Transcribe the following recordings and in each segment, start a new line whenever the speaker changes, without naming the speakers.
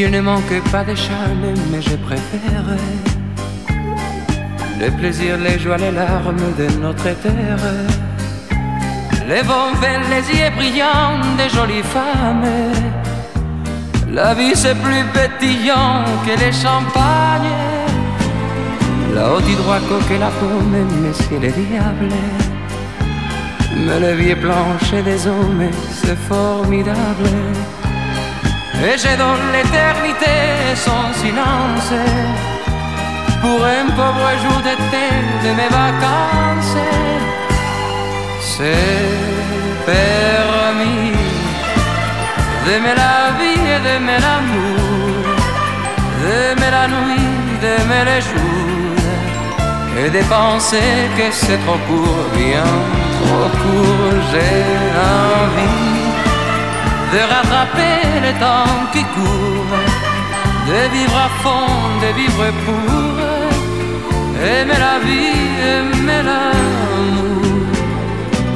S'il ne manque pas de charme, mais je préfère le plaisir, les joies, les larmes de notre terre. Les bons vins, les yeux brillants des jolies femmes. La vie c'est plus pétillant que les champagnes. Là-haut du droit que la pomme, messieurs les diables. Mais le vieux plancher des hommes, c'est formidable. Et j'ai dans l'éternité son silence pour un pauvre jour d'été de mes vacances. C'est permis d'aimer la vie et d'aimer l'amour, d'aimer la nuit, d'aimer les jours, et de penser que c'est trop court, bien trop court. J'ai envie de rattraper le temps qui court, de vivre à fond, de vivre pour aimer la vie, aimer l'amour.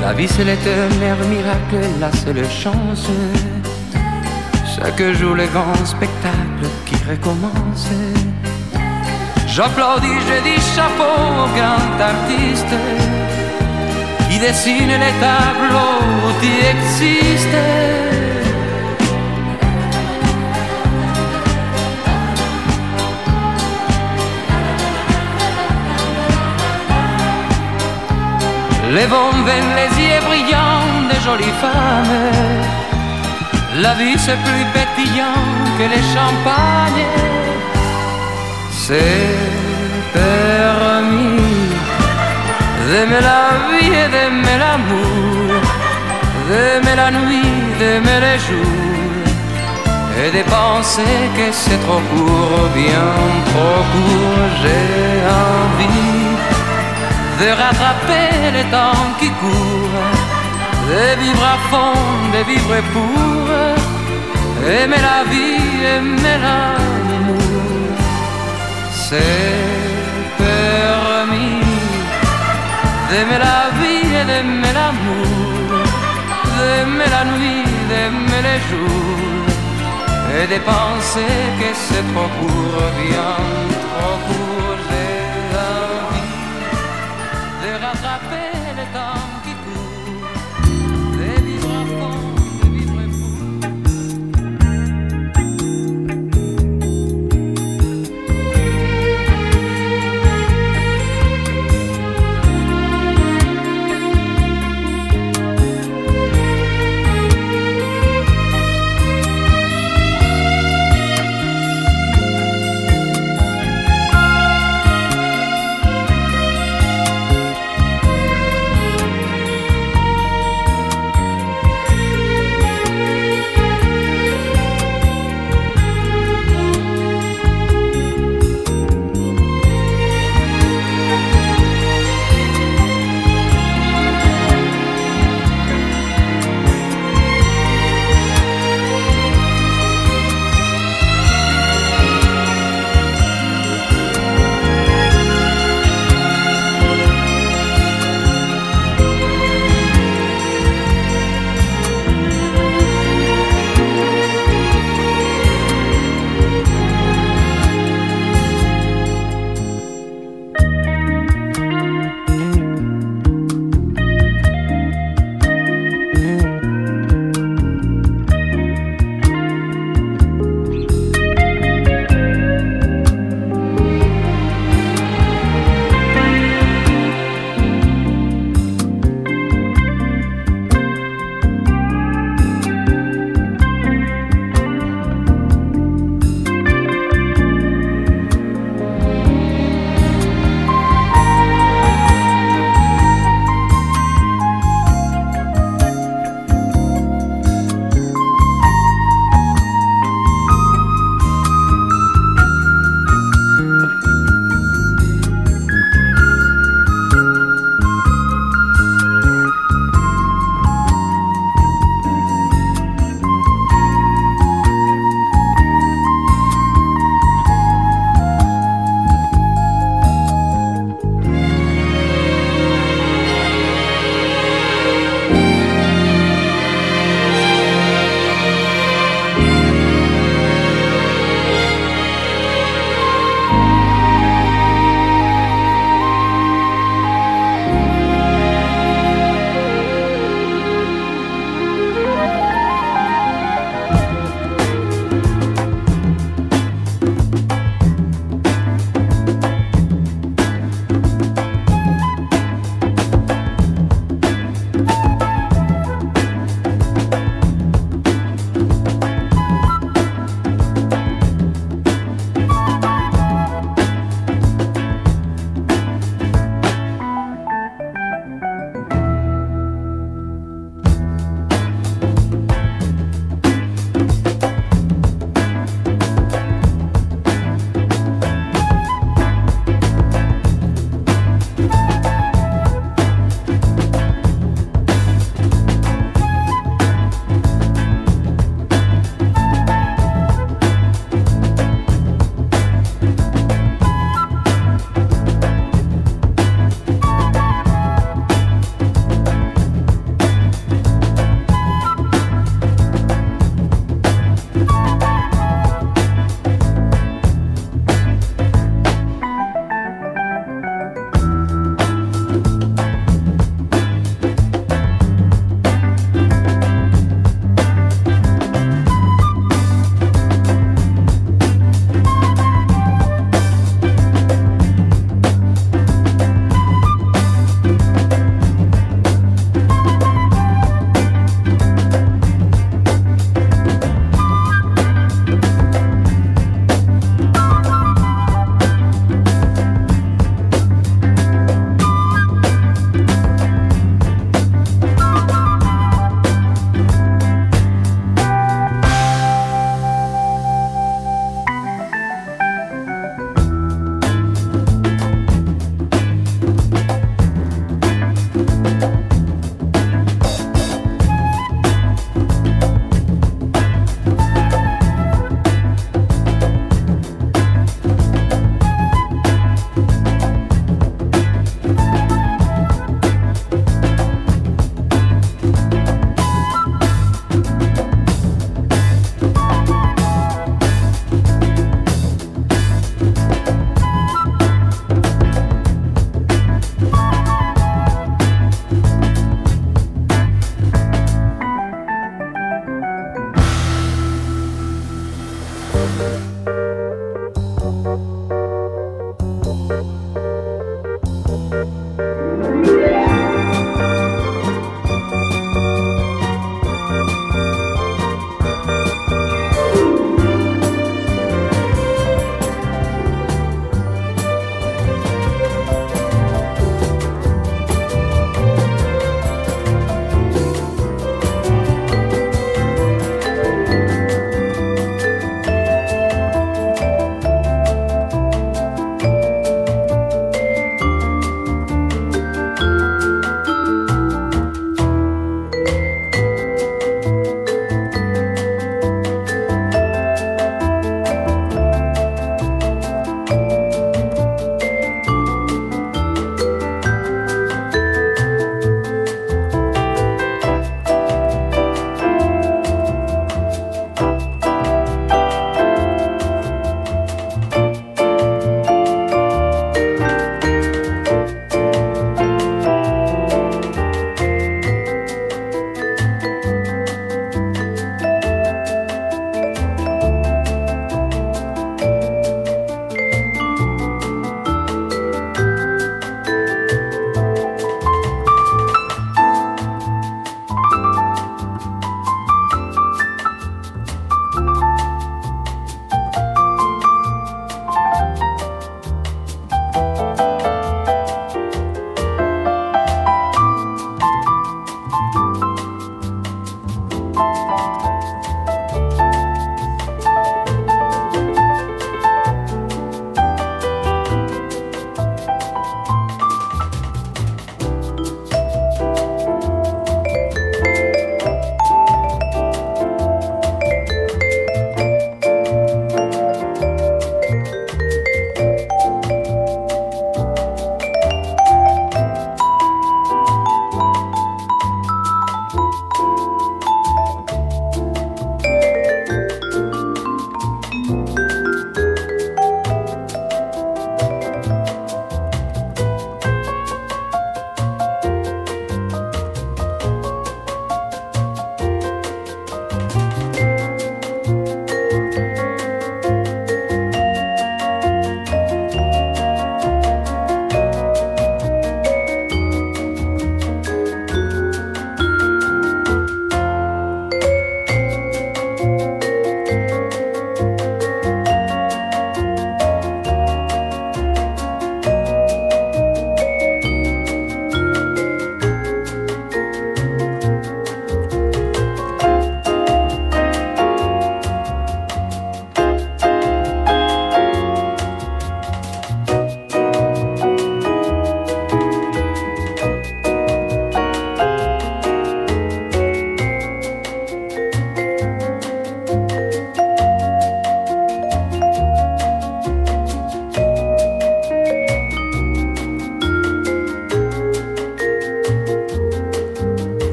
La vie c'est l'éternel miracle, la seule chance. Chaque jour le grand spectacle qui recommence. J'applaudis, je dis chapeau au grand artiste qui dessine les tableaux qui existent. Les bombes, les yeux brillants des jolies femmes. La vie c'est plus pétillant que les champagnes. C'est permis d'aimer la vie et d'aimer l'amour, d'aimer la nuit, d'aimer les jours, et de penser que c'est trop court, bien trop court, j'ai envie de rattraper le temps qui court, de vivre à fond, de vivre pour aimer la vie, aimer l'amour. C'est permis d'aimer la vie et d'aimer l'amour, d'aimer la nuit, d'aimer les jours, et de penser que c'est trop court, bien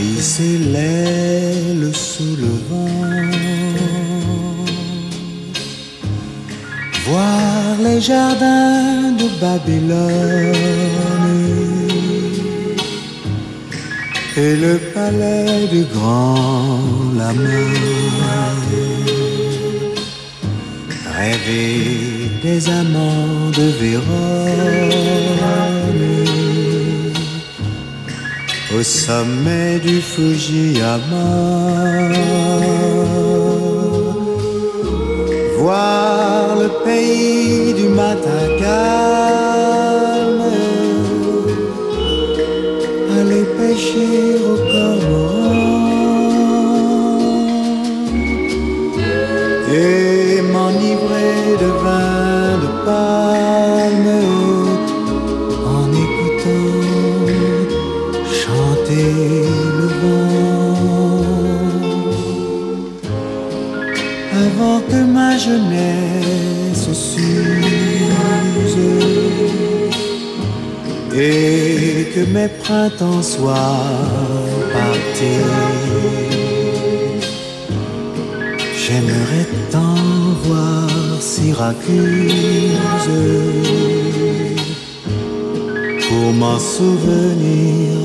Glisser l'aile sous le vent. Voir les jardins de Babylone et le palais du grand Lama. Rêver des amants de Vérone au sommet du Fujiyama. Voir le pays du matin aller pêcher au jeunesse s'use et que mes printemps soient partis. J'aimerais tant voir Syracuse pour m'en souvenir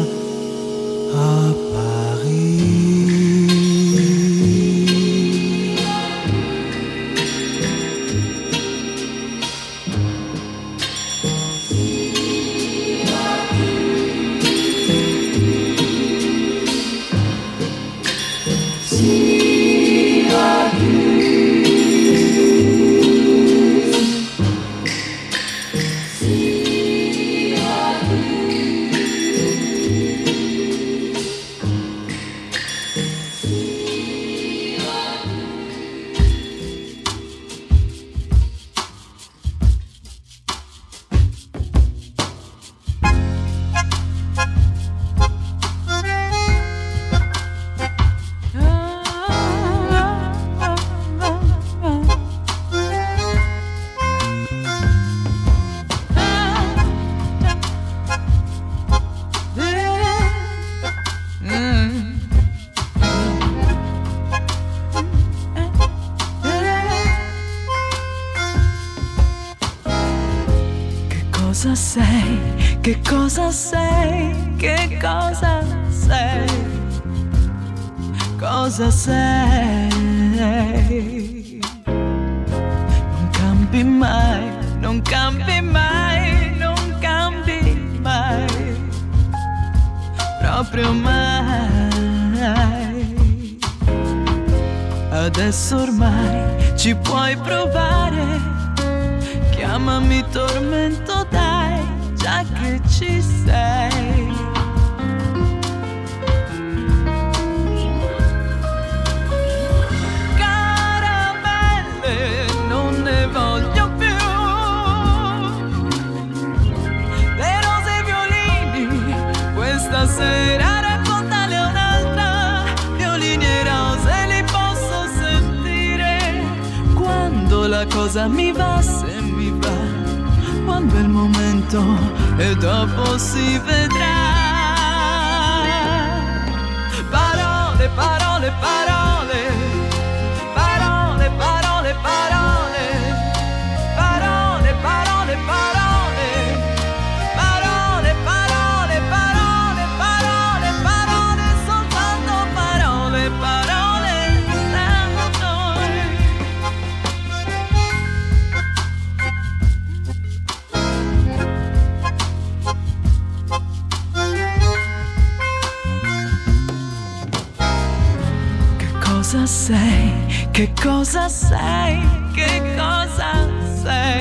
cosa sei, che cosa sei,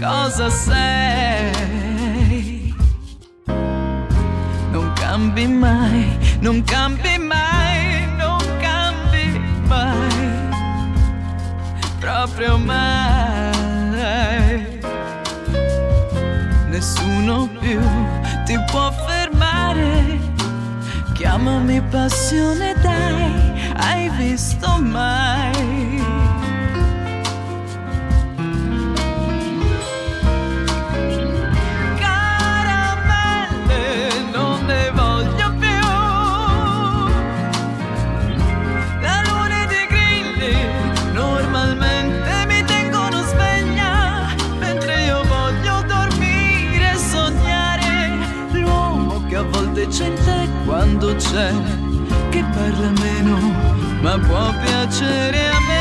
cosa sei. Non cambi mai, non cambi mai, non cambi mai, proprio mai. Nessuno più ti può fermare. Chiamami passione, dai, hai visto mai. Caramelle non ne voglio più. Da lunedì grilli normalmente mi tengono sveglia, mentre io voglio dormire e sognare l'uomo che a volte c'è in te quando c'è che parla a me ma può piacere a me.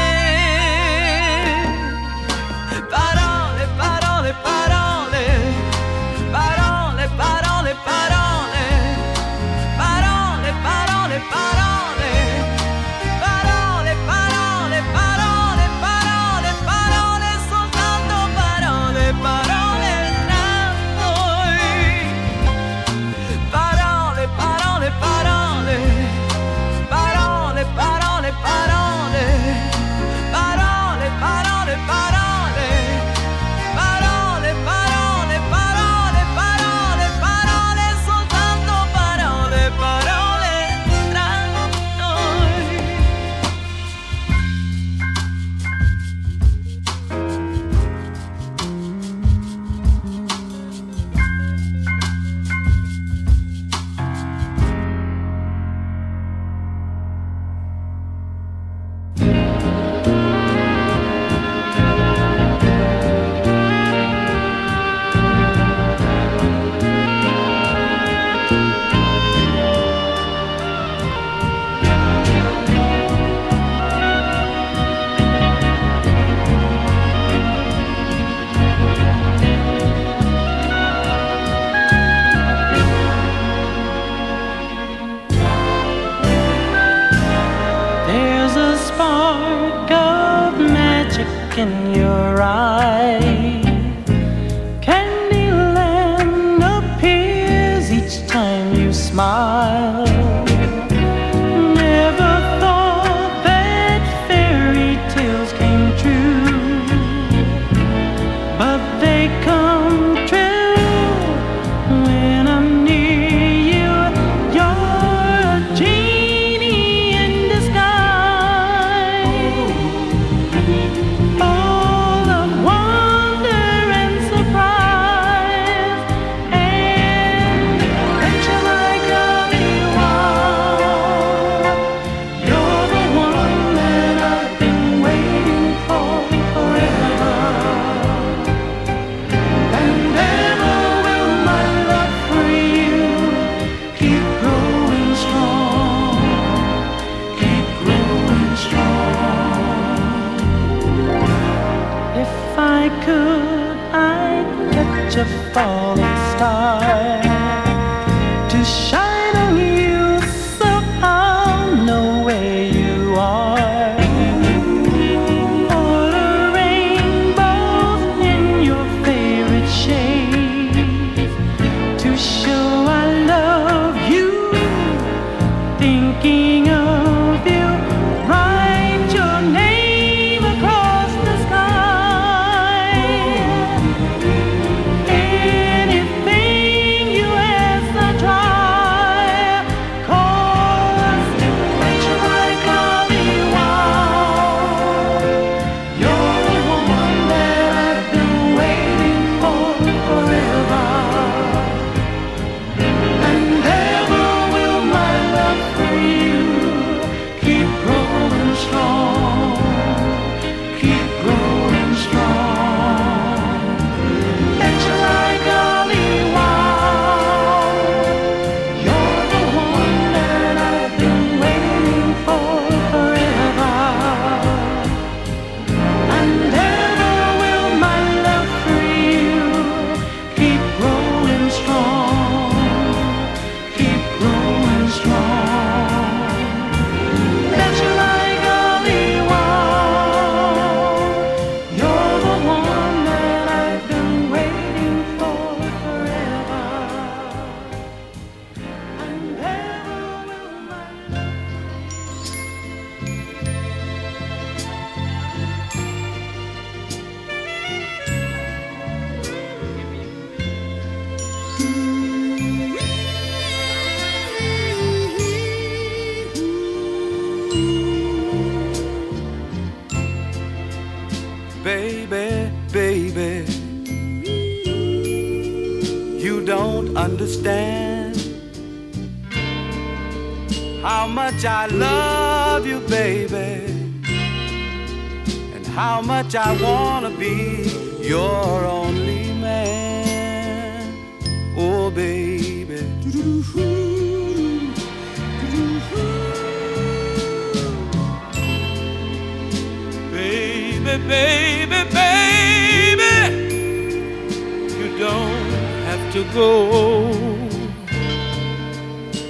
much I wanna be your only man. Oh, baby.
Baby, baby, baby, you don't have to go.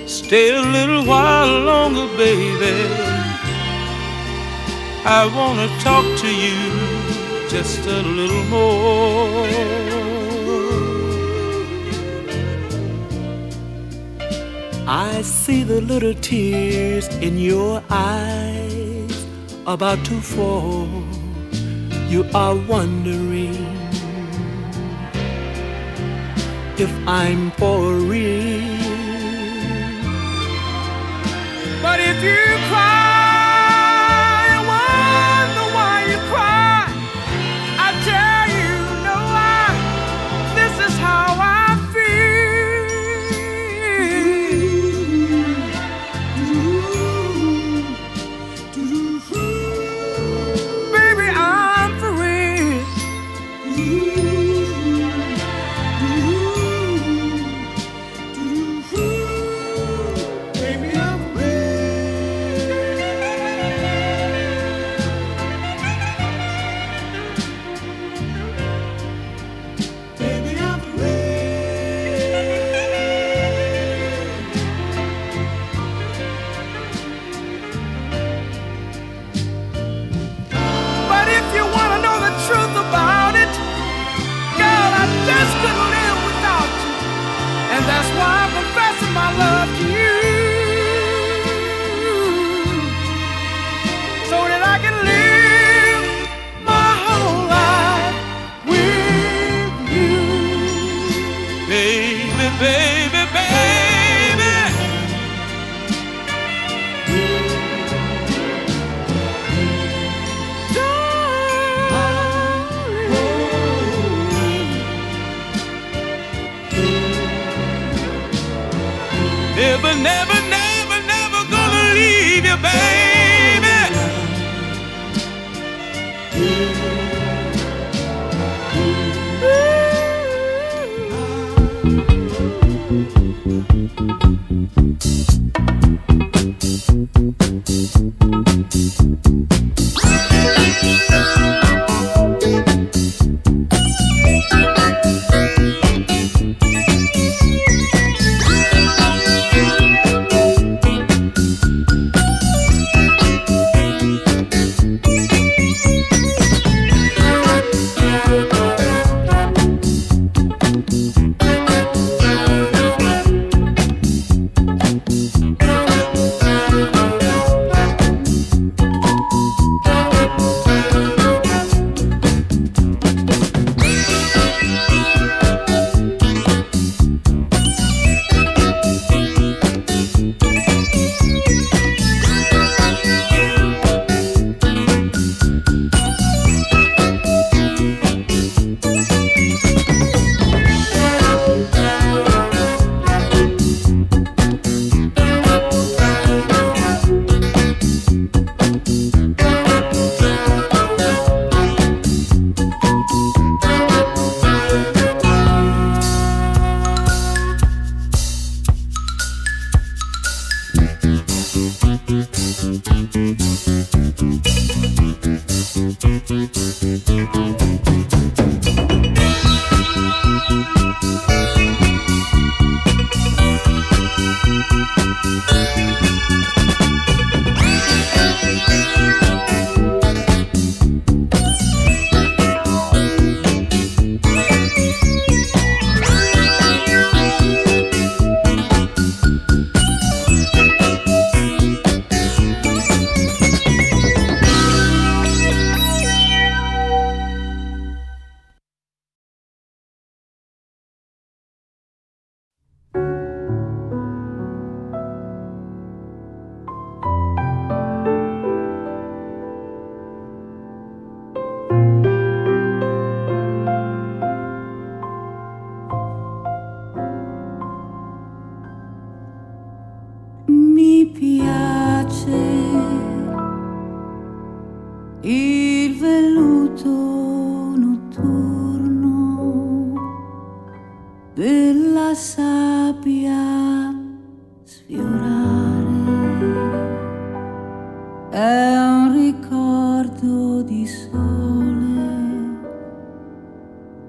Stay a little while longer, baby. I wanna talk to you just a little more.
I see the little tears in your eyes about to fall. You are wondering if I'm for real.
But if you cry,
per sabbia sfiorare. È un ricordo di sole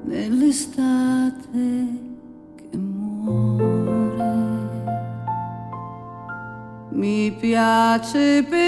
nell'estate che muore. Mi piace per